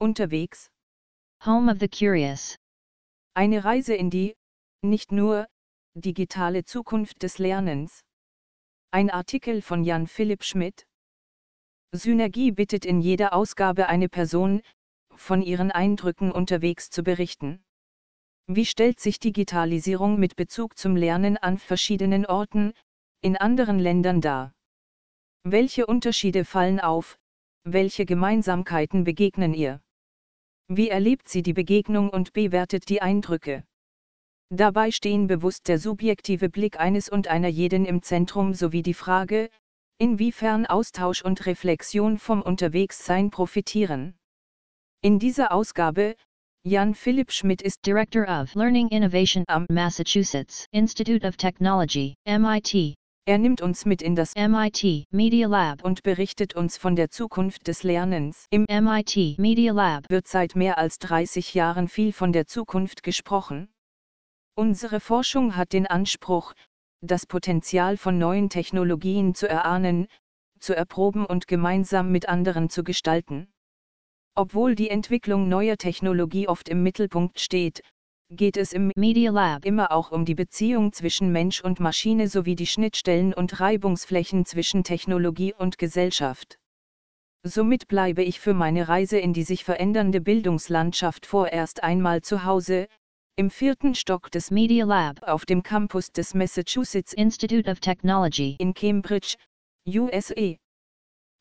Unterwegs. Home of the Curious. Eine Reise in die, nicht nur, digitale Zukunft des Lernens. Ein Artikel von Jan Philipp Schmidt. Synergie bittet in jeder Ausgabe eine Person, von ihren Eindrücken unterwegs zu berichten. Wie stellt sich Digitalisierung mit Bezug zum Lernen an verschiedenen Orten, in anderen Ländern dar? Welche Unterschiede fallen auf, welche Gemeinsamkeiten begegnen ihr? Wie erlebt sie die Begegnung und bewertet die Eindrücke? Dabei stehen bewusst der subjektive Blick eines und einer jeden im Zentrum sowie die Frage, inwiefern Austausch und Reflexion vom Unterwegssein profitieren. In dieser Ausgabe, Jan Philipp Schmidt ist Director of Learning Innovation am Massachusetts Institute of Technology, MIT. Er nimmt uns mit in das MIT Media Lab und berichtet uns von der Zukunft des Lernens. Im MIT Media Lab wird seit mehr als 30 Jahren viel von der Zukunft gesprochen. Unsere Forschung hat den Anspruch, das Potenzial von neuen Technologien zu erahnen, zu erproben und gemeinsam mit anderen zu gestalten. Obwohl die Entwicklung neuer Technologie oft im Mittelpunkt steht, geht es im Media Lab immer auch um die Beziehung zwischen Mensch und Maschine sowie die Schnittstellen und Reibungsflächen zwischen Technologie und Gesellschaft. Somit bleibe ich für meine Reise in die sich verändernde Bildungslandschaft vorerst einmal zu Hause, im vierten Stock des Media Lab auf dem Campus des Massachusetts Institute of Technology in Cambridge, USA.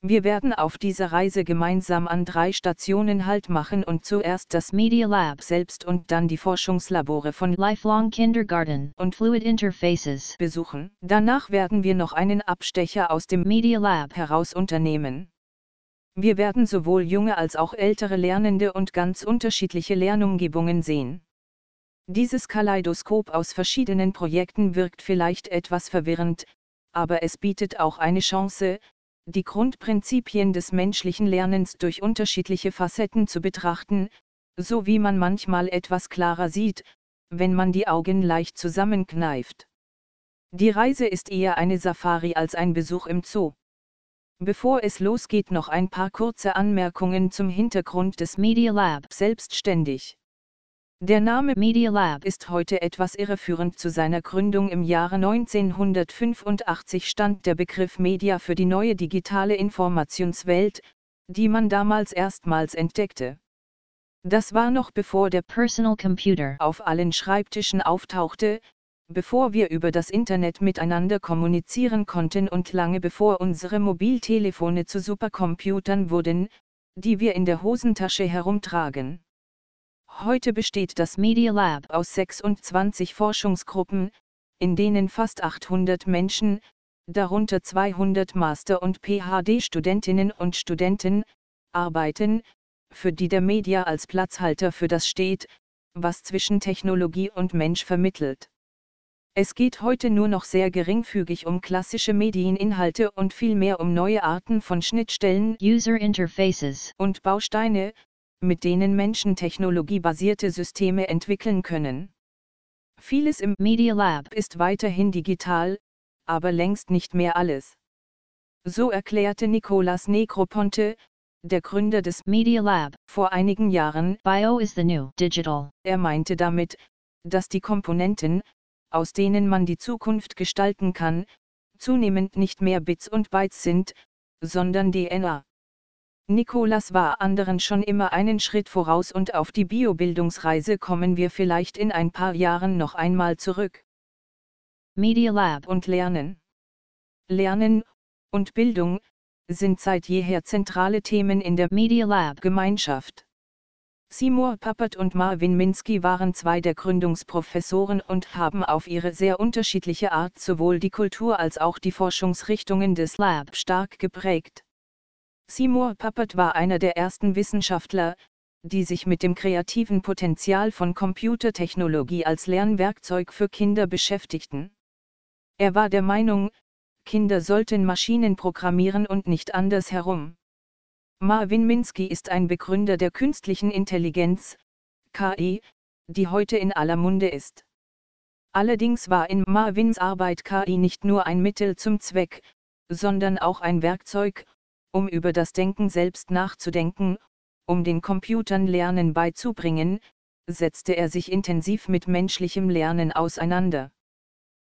Wir werden auf dieser Reise gemeinsam an drei Stationen Halt machen und zuerst das Media Lab selbst und dann die Forschungslabore von Lifelong Kindergarten und Fluid Interfaces besuchen. Danach werden wir noch einen Abstecher aus dem Media Lab heraus unternehmen. Wir werden sowohl junge als auch ältere Lernende und ganz unterschiedliche Lernumgebungen sehen. Dieses Kaleidoskop aus verschiedenen Projekten wirkt vielleicht etwas verwirrend, aber es bietet auch eine Chance, die Grundprinzipien des menschlichen Lernens durch unterschiedliche Facetten zu betrachten, so wie man manchmal etwas klarer sieht, wenn man die Augen leicht zusammenkneift. Die Reise ist eher eine Safari als ein Besuch im Zoo. Bevor es losgeht noch ein paar kurze Anmerkungen zum Hintergrund des Media Lab selbstständig. Der Name Media Lab ist heute etwas irreführend zu seiner Gründung im Jahre 1985 stand der Begriff Media für die neue digitale Informationswelt, die man damals erstmals entdeckte. Das war noch bevor der Personal Computer auf allen Schreibtischen auftauchte, bevor wir über das Internet miteinander kommunizieren konnten und lange bevor unsere Mobiltelefone zu Supercomputern wurden, die wir in der Hosentasche herumtragen. Heute besteht das Media Lab aus 26 Forschungsgruppen, in denen fast 800 Menschen, darunter 200 Master- und PhD-Studentinnen und Studenten, arbeiten, für die der Media als Platzhalter für das steht, was zwischen Technologie und Mensch vermittelt. Es geht heute nur noch sehr geringfügig um klassische Medieninhalte und vielmehr um neue Arten von Schnittstellen, User Interfaces und Bausteine, mit denen Menschen technologiebasierte Systeme entwickeln können. Vieles im Media Lab ist weiterhin digital, aber längst nicht mehr alles. So erklärte Nicolas Negroponte, der Gründer des Media Lab, vor einigen Jahren, Bio is the new digital. Er meinte damit, dass die Komponenten, aus denen man die Zukunft gestalten kann, zunehmend nicht mehr Bits und Bytes sind, sondern DNA. Nikolas war anderen schon immer einen Schritt voraus und auf die Biobildungsreise kommen wir vielleicht in ein paar Jahren noch einmal zurück. Media Lab und Lernen. Lernen und Bildung sind seit jeher zentrale Themen in der Media Lab Gemeinschaft. Seymour Papert und Marvin Minsky waren zwei der Gründungsprofessoren und haben auf ihre sehr unterschiedliche Art sowohl die Kultur als auch die Forschungsrichtungen des Lab stark geprägt. Seymour Papert war einer der ersten Wissenschaftler, die sich mit dem kreativen Potenzial von Computertechnologie als Lernwerkzeug für Kinder beschäftigten. Er war der Meinung, Kinder sollten Maschinen programmieren und nicht andersherum. Marvin Minsky ist ein Begründer der künstlichen Intelligenz, KI, die heute in aller Munde ist. Allerdings war in Marvins Arbeit KI nicht nur ein Mittel zum Zweck, sondern auch ein Werkzeug, um über das Denken selbst nachzudenken, Um den Computern Lernen beizubringen, setzte er sich intensiv mit menschlichem Lernen auseinander.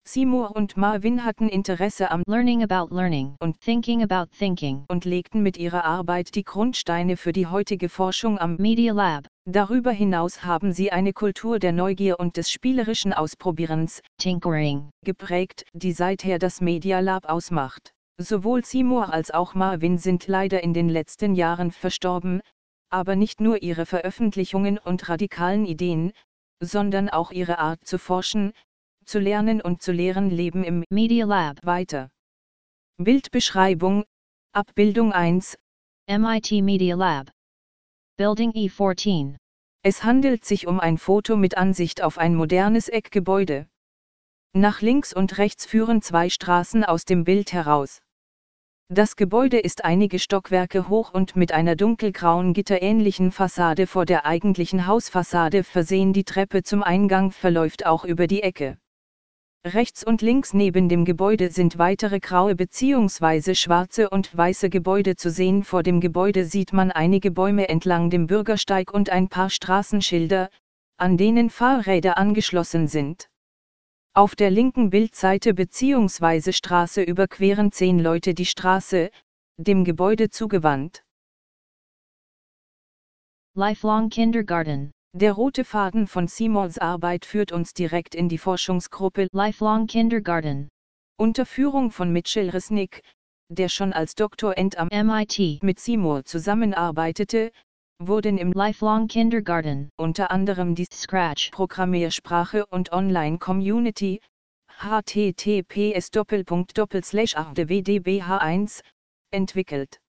Seymour und Marvin hatten Interesse am learning about learning und thinking about thinking und legten mit ihrer Arbeit die Grundsteine für die heutige Forschung am Media Lab. Darüber hinaus haben sie eine Kultur der Neugier und des spielerischen Ausprobierens tinkering geprägt, die seither das Media Lab ausmacht. Sowohl Seymour als auch Marvin sind leider in den letzten Jahren verstorben, aber nicht nur ihre Veröffentlichungen und radikalen Ideen, sondern auch ihre Art zu forschen, zu lernen und zu lehren leben im Media Lab weiter. Bildbeschreibung, Abbildung 1, MIT Media Lab. Building E14. Es handelt sich um ein Foto mit Ansicht auf ein modernes Eckgebäude. Nach links und rechts führen zwei Straßen aus dem Bild heraus. Das Gebäude ist einige Stockwerke hoch und mit einer dunkelgrauen gitterähnlichen Fassade vor der eigentlichen Hausfassade versehen. Die Treppe zum Eingang verläuft auch über die Ecke. Rechts und links neben dem Gebäude sind weitere graue bzw. schwarze und weiße Gebäude zu sehen. Vor dem Gebäude sieht man einige Bäume entlang dem Bürgersteig und ein paar Straßenschilder, an denen Fahrräder angeschlossen sind. Auf der linken Bildseite bzw. Straße überqueren zehn Leute die Straße, dem Gebäude zugewandt. Lifelong Kindergarten. Der rote Faden von Simons Arbeit führt uns direkt in die Forschungsgruppe Lifelong Kindergarten. Unter Führung von Mitchell Resnick, der schon als Doktorand am MIT mit Seymour zusammenarbeitete, wurden im Lifelong Kindergarten unter anderem die Scratch Programmiersprache und Online-Community https wdbh1 entwickelt.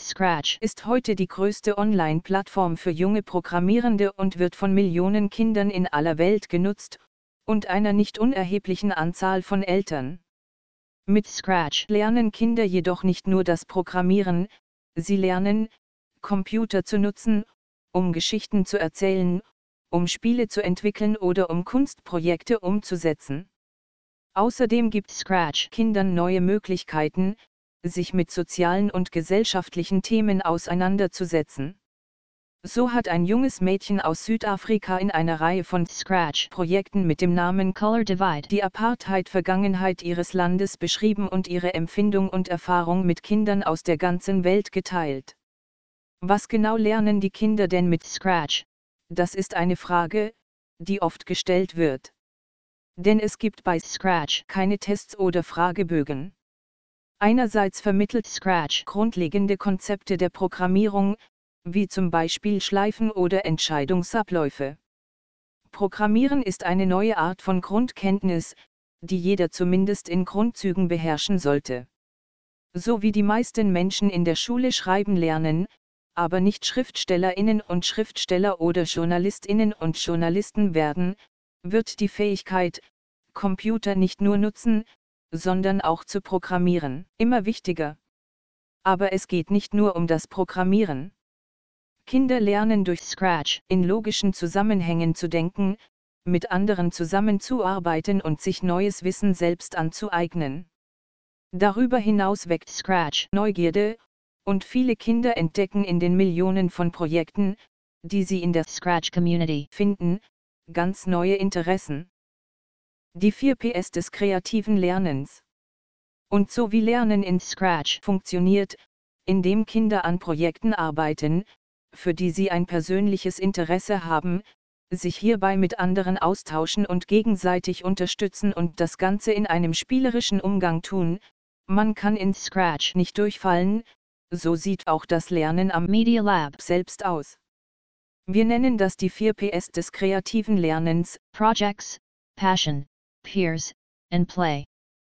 Scratch ist heute die größte Online-Plattform für junge Programmierende und wird von Millionen Kindern in aller Welt genutzt, und einer nicht unerheblichen Anzahl von Eltern. Mit Scratch lernen Kinder jedoch nicht nur das Programmieren, sie lernen, Computer zu nutzen, um Geschichten zu erzählen, um Spiele zu entwickeln oder um Kunstprojekte umzusetzen. Außerdem gibt Scratch Kindern neue Möglichkeiten, sich mit sozialen und gesellschaftlichen Themen auseinanderzusetzen. So hat ein junges Mädchen aus Südafrika in einer Reihe von Scratch-Projekten mit dem Namen Color Divide die Apartheid-Vergangenheit ihres Landes beschrieben und ihre Empfindung und Erfahrung mit Kindern aus der ganzen Welt geteilt. Was genau lernen die Kinder denn mit Scratch? Das ist eine Frage, die oft gestellt wird. Denn es gibt bei Scratch keine Tests oder Fragebögen. Einerseits vermittelt Scratch grundlegende Konzepte der Programmierung, wie zum Beispiel Schleifen oder Entscheidungsabläufe. Programmieren ist eine neue Art von Grundkenntnis, die jeder zumindest in Grundzügen beherrschen sollte. So wie die meisten Menschen in der Schule schreiben lernen, aber nicht Schriftstellerinnen und Schriftsteller oder Journalistinnen und Journalisten werden, wird die Fähigkeit, Computer nicht nur nutzen, sondern auch zu programmieren, immer wichtiger. Aber es geht nicht nur um das Programmieren. Kinder lernen durch Scratch in logischen Zusammenhängen zu denken, mit anderen zusammenzuarbeiten und sich neues Wissen selbst anzueignen. Darüber hinaus weckt Scratch Neugierde, und viele Kinder entdecken in den Millionen von Projekten, die sie in der Scratch Community finden, ganz neue Interessen. Die 4 PS des kreativen Lernens. Und so wie Lernen in Scratch funktioniert, indem Kinder an Projekten arbeiten, für die sie ein persönliches Interesse haben, sich hierbei mit anderen austauschen und gegenseitig unterstützen und das Ganze in einem spielerischen Umgang tun, man kann in Scratch nicht durchfallen, so sieht auch das Lernen am Media Lab selbst aus. Wir nennen das die 4 PS des kreativen Lernens, Projects, Passion, Peers, and Play.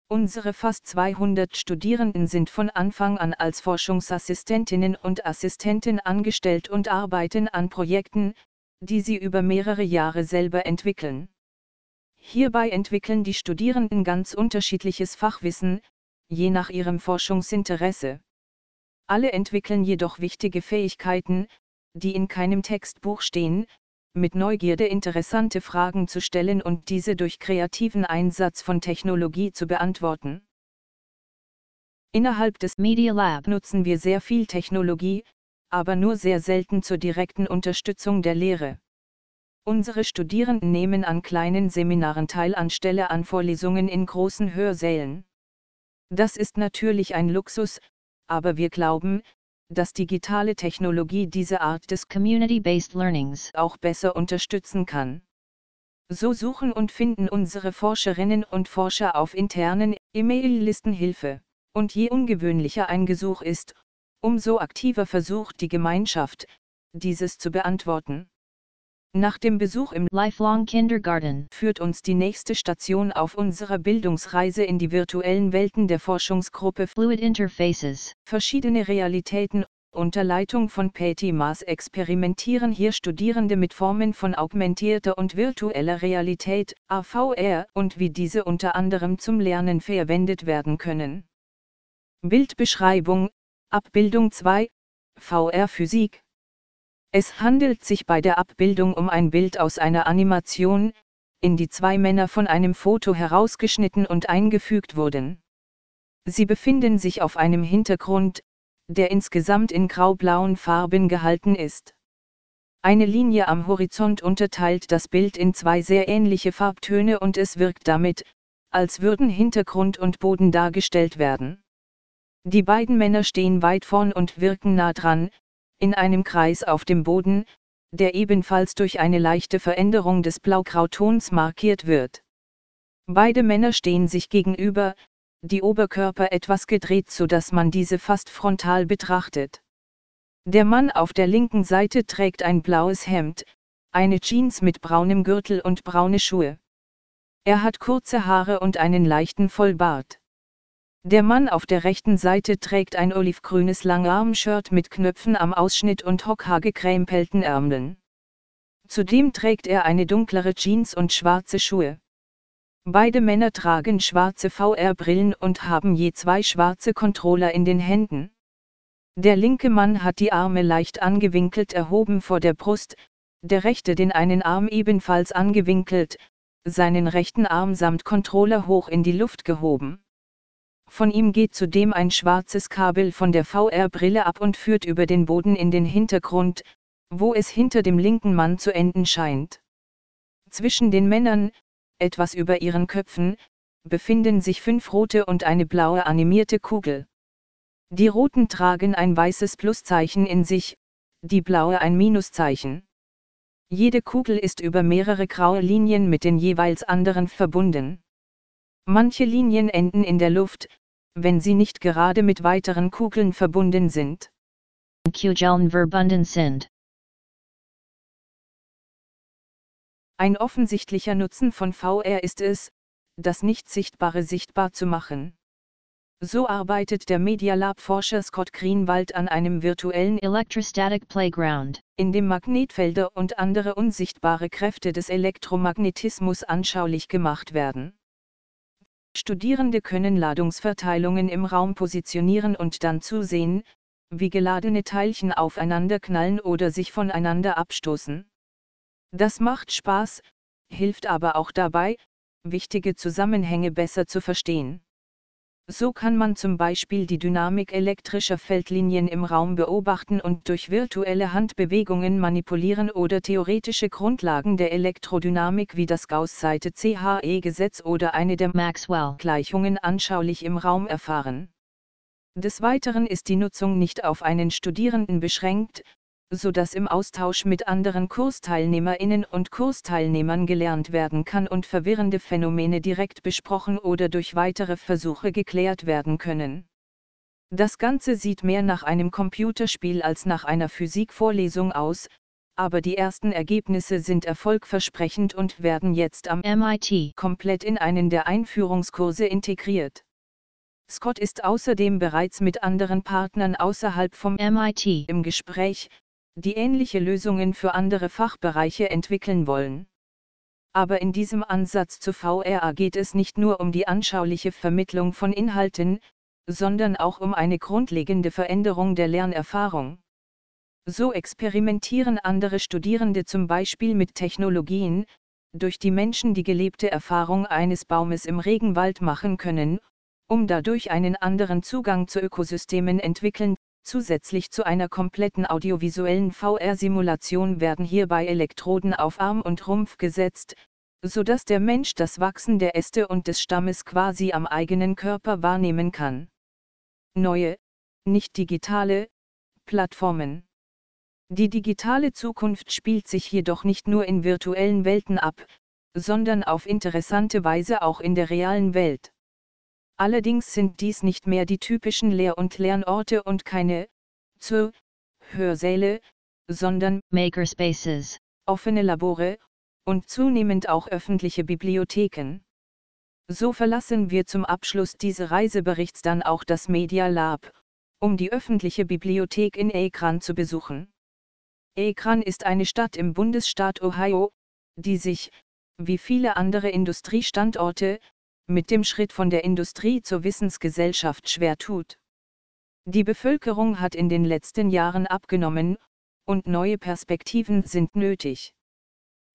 Unsere fast 200 Studierenden sind von Anfang an als Forschungsassistentinnen und Assistenten angestellt und arbeiten an Projekten, die sie über mehrere Jahre selber entwickeln. Hierbei entwickeln die Studierenden ganz unterschiedliches Fachwissen, je nach ihrem Forschungsinteresse. Alle entwickeln jedoch wichtige Fähigkeiten, die in keinem Textbuch stehen, mit Neugierde interessante Fragen zu stellen und diese durch kreativen Einsatz von Technologie zu beantworten. Innerhalb des Media Lab nutzen wir sehr viel Technologie, aber nur sehr selten zur direkten Unterstützung der Lehre. Unsere Studierenden nehmen an kleinen Seminaren teil anstelle an Vorlesungen in großen Hörsälen. Das ist natürlich ein Luxus, aber wir glauben, dass digitale Technologie diese Art des Community-based Learnings auch besser unterstützen kann. So suchen und finden unsere Forscherinnen und Forscher auf internen E-Mail-Listen Hilfe. Und je ungewöhnlicher ein Gesuch ist, umso aktiver versucht die Gemeinschaft, dieses zu beantworten. Nach dem Besuch im Lifelong Kindergarten führt uns die nächste Station auf unserer Bildungsreise in die virtuellen Welten der Forschungsgruppe Fluid Interfaces. Verschiedene Realitäten unter Leitung von Patty Maas experimentieren hier Studierende mit Formen von augmentierter und virtueller Realität, AVR, und wie diese unter anderem zum Lernen verwendet werden können. Bildbeschreibung, Abbildung 2, VR Physik, es handelt sich bei der Abbildung um ein Bild aus einer Animation, in die zwei Männer von einem Foto herausgeschnitten und eingefügt wurden. Sie befinden sich auf einem Hintergrund, der insgesamt in grau-blauen Farben gehalten ist. Eine Linie am Horizont unterteilt das Bild in zwei sehr ähnliche Farbtöne und es wirkt damit, als würden Hintergrund und Boden dargestellt werden. Die beiden Männer stehen weit vorn und wirken nah dran, in einem Kreis auf dem Boden, der ebenfalls durch eine leichte Veränderung des Blaugrautons markiert wird. Beide Männer stehen sich gegenüber, die Oberkörper etwas gedreht, so dass man diese fast frontal betrachtet. Der Mann auf der linken Seite trägt ein blaues Hemd, eine Jeans mit braunem Gürtel und braune Schuhe. Er hat kurze Haare und einen leichten Vollbart. Der Mann auf der rechten Seite trägt ein olivgrünes Langarm-Shirt mit Knöpfen am Ausschnitt und hockhaargekrempelten Ärmeln. Zudem trägt er eine dunklere Jeans und schwarze Schuhe. Beide Männer tragen schwarze VR-Brillen und haben je zwei schwarze Controller in den Händen. Der linke Mann hat die Arme leicht angewinkelt erhoben vor der Brust, der rechte den einen Arm ebenfalls angewinkelt, seinen rechten Arm samt Controller hoch in die Luft gehoben. Von ihm geht zudem ein schwarzes Kabel von der VR-Brille ab und führt über den Boden in den Hintergrund, wo es hinter dem linken Mann zu enden scheint. Zwischen den Männern, etwas über ihren Köpfen, befinden sich fünf rote und eine blaue animierte Kugel. Die roten tragen ein weißes Pluszeichen in sich, die blaue ein Minuszeichen. Jede Kugel ist über mehrere graue Linien mit den jeweils anderen verbunden. Manche Linien enden in der Luft, wenn sie nicht gerade mit weiteren Kugeln verbunden sind. Kugeln verbunden sind. Ein offensichtlicher Nutzen von VR ist es, das Nicht-Sichtbare sichtbar zu machen. So arbeitet der Media Lab-Forscher Scott Greenwald an einem virtuellen Electrostatic Playground, in dem Magnetfelder und andere unsichtbare Kräfte des Elektromagnetismus anschaulich gemacht werden. Studierende können Ladungsverteilungen im Raum positionieren und dann zusehen, wie geladene Teilchen aufeinander knallen oder sich voneinander abstoßen. Das macht Spaß, hilft aber auch dabei, wichtige Zusammenhänge besser zu verstehen. So kann man zum Beispiel die Dynamik elektrischer Feldlinien im Raum beobachten und durch virtuelle Handbewegungen manipulieren oder theoretische Grundlagen der Elektrodynamik wie das Gauss-Seite-CHE-Gesetz oder eine der Maxwell-Gleichungen anschaulich im Raum erfahren. Des Weiteren ist die Nutzung nicht auf einen Studierenden beschränkt, so dass im Austausch mit anderen Kursteilnehmerinnen und Kursteilnehmern gelernt werden kann und verwirrende Phänomene direkt besprochen oder durch weitere Versuche geklärt werden können. Das Ganze sieht mehr nach einem Computerspiel als nach einer Physikvorlesung aus, aber die ersten Ergebnisse sind erfolgversprechend und werden jetzt am MIT komplett in einen der Einführungskurse integriert. Scott ist außerdem bereits mit anderen Partnern außerhalb vom MIT im Gespräch, die ähnliche Lösungen für andere Fachbereiche entwickeln wollen. Aber in diesem Ansatz zu VRA geht es nicht nur um die anschauliche Vermittlung von Inhalten, sondern auch um eine grundlegende Veränderung der Lernerfahrung. So experimentieren andere Studierende zum Beispiel mit Technologien, durch die Menschen die gelebte Erfahrung eines Baumes im Regenwald machen können, um dadurch einen anderen Zugang zu Ökosystemen entwickeln Zusätzlich zu einer kompletten audiovisuellen VR-Simulation werden hierbei Elektroden auf Arm und Rumpf gesetzt, sodass der Mensch das Wachsen der Äste und des Stammes quasi am eigenen Körper wahrnehmen kann. Neue, nicht digitale, Plattformen. Die digitale Zukunft spielt sich jedoch nicht nur in virtuellen Welten ab, sondern auf interessante Weise auch in der realen Welt. Allerdings sind dies nicht mehr die typischen Lehr- und Lernorte und keine zu Hörsäle, sondern Makerspaces, offene Labore und zunehmend auch öffentliche Bibliotheken. So verlassen wir zum Abschluss dieses Reiseberichts dann auch das Media Lab, um die öffentliche Bibliothek in Akron zu besuchen. Akron ist eine Stadt im Bundesstaat Ohio, die sich, wie viele andere Industriestandorte, mit dem Schritt von der Industrie zur Wissensgesellschaft schwer tut. Die Bevölkerung hat in den letzten Jahren abgenommen, und neue Perspektiven sind nötig.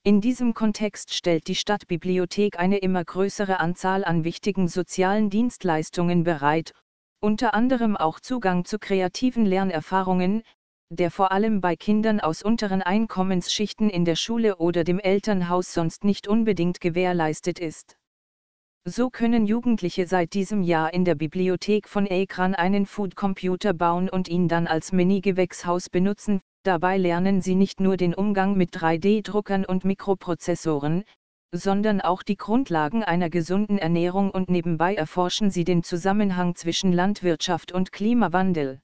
In diesem Kontext stellt die Stadtbibliothek eine immer größere Anzahl an wichtigen sozialen Dienstleistungen bereit, unter anderem auch Zugang zu kreativen Lernerfahrungen, der vor allem bei Kindern aus unteren Einkommensschichten in der Schule oder dem Elternhaus sonst nicht unbedingt gewährleistet ist. So können Jugendliche seit diesem Jahr in der Bibliothek von Akran einen Food-Computer bauen und ihn dann als Mini-Gewächshaus benutzen, dabei lernen sie nicht nur den Umgang mit 3D-Druckern und Mikroprozessoren, sondern auch die Grundlagen einer gesunden Ernährung und nebenbei erforschen sie den Zusammenhang zwischen Landwirtschaft und Klimawandel.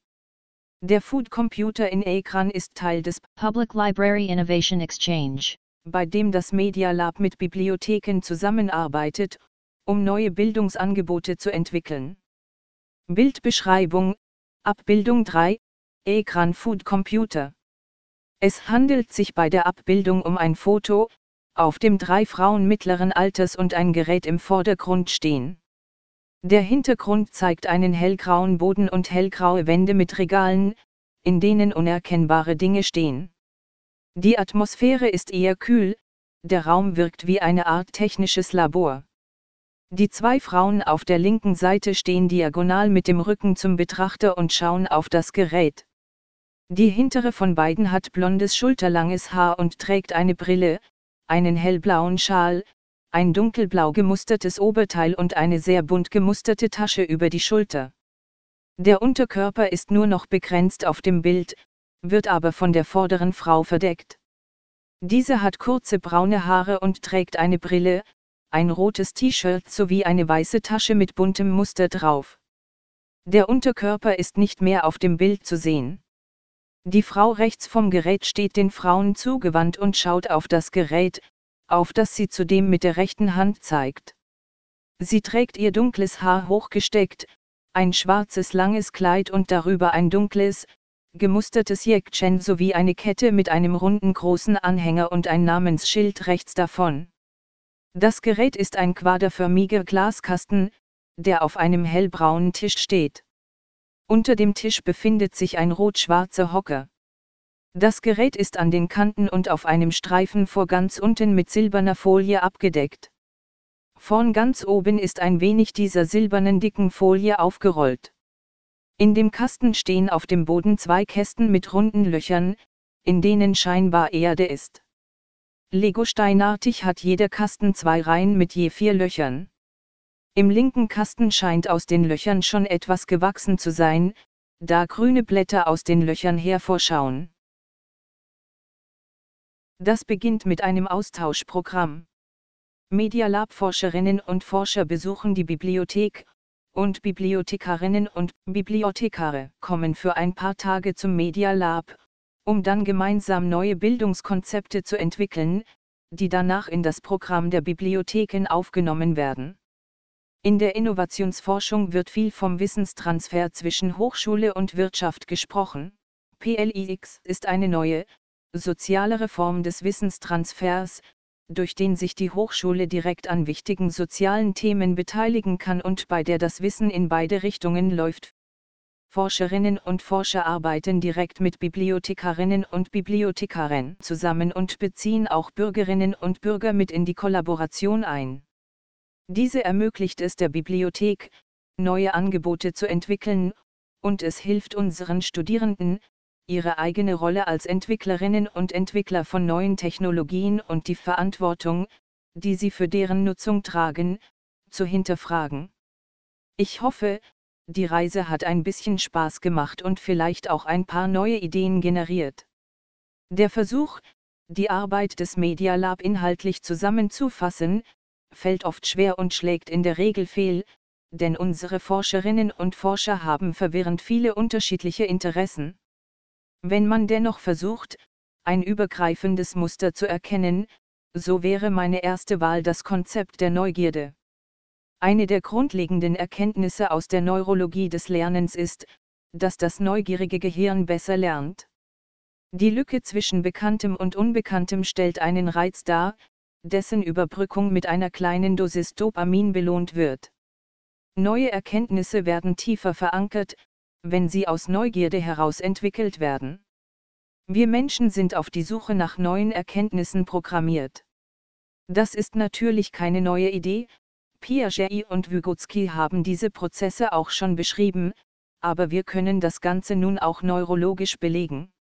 Der Food Computer in Akran ist Teil des Public Library Innovation Exchange, bei dem das Media Lab mit Bibliotheken zusammenarbeitet, um neue Bildungsangebote zu entwickeln. Bildbeschreibung, Abbildung 3, Ekran Food Computer. Es handelt sich bei der Abbildung um ein Foto, auf dem drei Frauen mittleren Alters und ein Gerät im Vordergrund stehen. Der Hintergrund zeigt einen hellgrauen Boden und hellgraue Wände mit Regalen, in denen unerkennbare Dinge stehen. Die Atmosphäre ist eher kühl, der Raum wirkt wie eine Art technisches Labor. Die zwei Frauen auf der linken Seite stehen diagonal mit dem Rücken zum Betrachter und schauen auf das Gerät. Die hintere von beiden hat blondes schulterlanges Haar und trägt eine Brille, einen hellblauen Schal, ein dunkelblau gemustertes Oberteil und eine sehr bunt gemusterte Tasche über die Schulter. Der Unterkörper ist nur noch begrenzt auf dem Bild, wird aber von der vorderen Frau verdeckt. Diese hat kurze braune Haare und trägt eine Brille, ein rotes T-Shirt sowie eine weiße Tasche mit buntem Muster drauf. Der Unterkörper ist nicht mehr auf dem Bild zu sehen. Die Frau rechts vom Gerät steht den Frauen zugewandt und schaut auf das Gerät, auf das sie zudem mit der rechten Hand zeigt. Sie trägt ihr dunkles Haar hochgesteckt, ein schwarzes langes Kleid und darüber ein dunkles, gemustertes Jäckchen sowie eine Kette mit einem runden großen Anhänger und ein Namensschild rechts davon. Das Gerät ist ein quaderförmiger Glaskasten, der auf einem hellbraunen Tisch steht. Unter dem Tisch befindet sich ein rot-schwarzer Hocker. Das Gerät ist an den Kanten und auf einem Streifen vor ganz unten mit silberner Folie abgedeckt. Vorn ganz oben ist ein wenig dieser silbernen dicken Folie aufgerollt. In dem Kasten stehen auf dem Boden zwei Kästen mit runden Löchern, in denen scheinbar Erde ist. Legosteinartig hat jeder Kasten zwei Reihen mit je vier Löchern. Im linken Kasten scheint aus den Löchern schon etwas gewachsen zu sein, da grüne Blätter aus den Löchern hervorschauen. Das beginnt mit einem Austauschprogramm. Media Lab Forscherinnen und Forscher besuchen die Bibliothek, und Bibliothekarinnen und Bibliothekare kommen für ein paar Tage zum Media Lab, um dann gemeinsam neue Bildungskonzepte zu entwickeln, die danach in das Programm der Bibliotheken aufgenommen werden. In der Innovationsforschung wird viel vom Wissenstransfer zwischen Hochschule und Wirtschaft gesprochen. PLIX ist eine neue, sozialere Form des Wissenstransfers, durch den sich die Hochschule direkt an wichtigen sozialen Themen beteiligen kann und bei der das Wissen in beide Richtungen läuft, Forscherinnen und Forscher arbeiten direkt mit Bibliothekarinnen und Bibliothekaren zusammen und beziehen auch Bürgerinnen und Bürger mit in die Kollaboration ein. Diese ermöglicht es der Bibliothek, neue Angebote zu entwickeln, und es hilft unseren Studierenden, ihre eigene Rolle als Entwicklerinnen und Entwickler von neuen Technologien und die Verantwortung, die sie für deren Nutzung tragen, zu hinterfragen. Ich hoffe, die Reise hat ein bisschen Spaß gemacht und vielleicht auch ein paar neue Ideen generiert. Der Versuch, die Arbeit des Media Lab inhaltlich zusammenzufassen, fällt oft schwer und schlägt in der Regel fehl, denn unsere Forscherinnen und Forscher haben verwirrend viele unterschiedliche Interessen. Wenn man dennoch versucht, ein übergreifendes Muster zu erkennen, so wäre meine erste Wahl das Konzept der Neugierde. Eine der grundlegenden Erkenntnisse aus der Neurologie des Lernens ist, dass das neugierige Gehirn besser lernt. Die Lücke zwischen Bekanntem und Unbekanntem stellt einen Reiz dar, dessen Überbrückung mit einer kleinen Dosis Dopamin belohnt wird. Neue Erkenntnisse werden tiefer verankert, wenn sie aus Neugierde heraus entwickelt werden. Wir Menschen sind auf die Suche nach neuen Erkenntnissen programmiert. Das ist natürlich keine neue Idee, Piaget und Vygotsky haben diese Prozesse auch schon beschrieben, aber wir können das Ganze nun auch neurologisch belegen.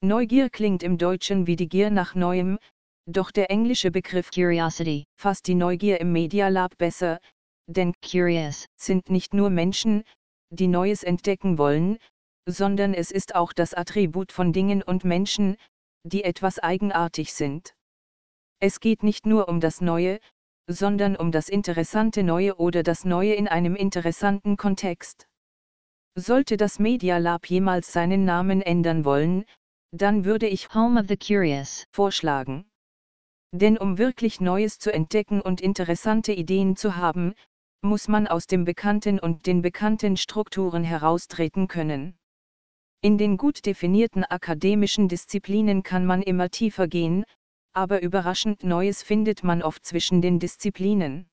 Neugier klingt im Deutschen wie die Gier nach Neuem, doch der englische Begriff Curiosity fasst die Neugier im Media Lab besser, denn curious sind nicht nur Menschen, die Neues entdecken wollen, sondern es ist auch das Attribut von Dingen und Menschen, die etwas eigenartig sind. Es geht nicht nur um das Neue, sondern um das interessante Neue oder das Neue in einem interessanten Kontext. Sollte das Media Lab jemals seinen Namen ändern wollen, dann würde ich Home of the Curious vorschlagen. Denn um wirklich Neues zu entdecken und interessante Ideen zu haben, muss man aus dem Bekannten und den bekannten Strukturen heraustreten können. In den gut definierten akademischen Disziplinen kann man immer tiefer gehen, aber überraschend Neues findet man oft zwischen den Disziplinen.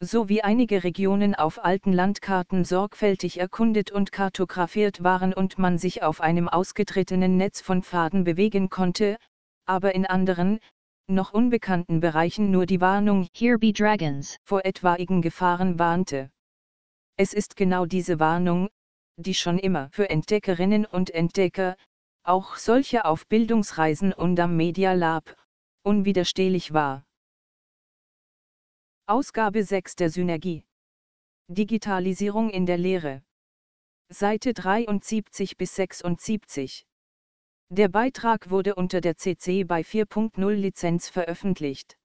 So wie einige Regionen auf alten Landkarten sorgfältig erkundet und kartografiert waren und man sich auf einem ausgetretenen Netz von Pfaden bewegen konnte, aber in anderen, noch unbekannten Bereichen nur die Warnung Here be dragons vor etwaigen Gefahren warnte. Es ist genau diese Warnung, die schon immer für Entdeckerinnen und Entdecker, auch solche auf Bildungsreisen und am Media Lab, unwiderstehlich war. Ausgabe 6 der Synergie. Digitalisierung in der Lehre. Seite 73 bis 76. Der Beitrag wurde unter der CC by 4.0 Lizenz veröffentlicht.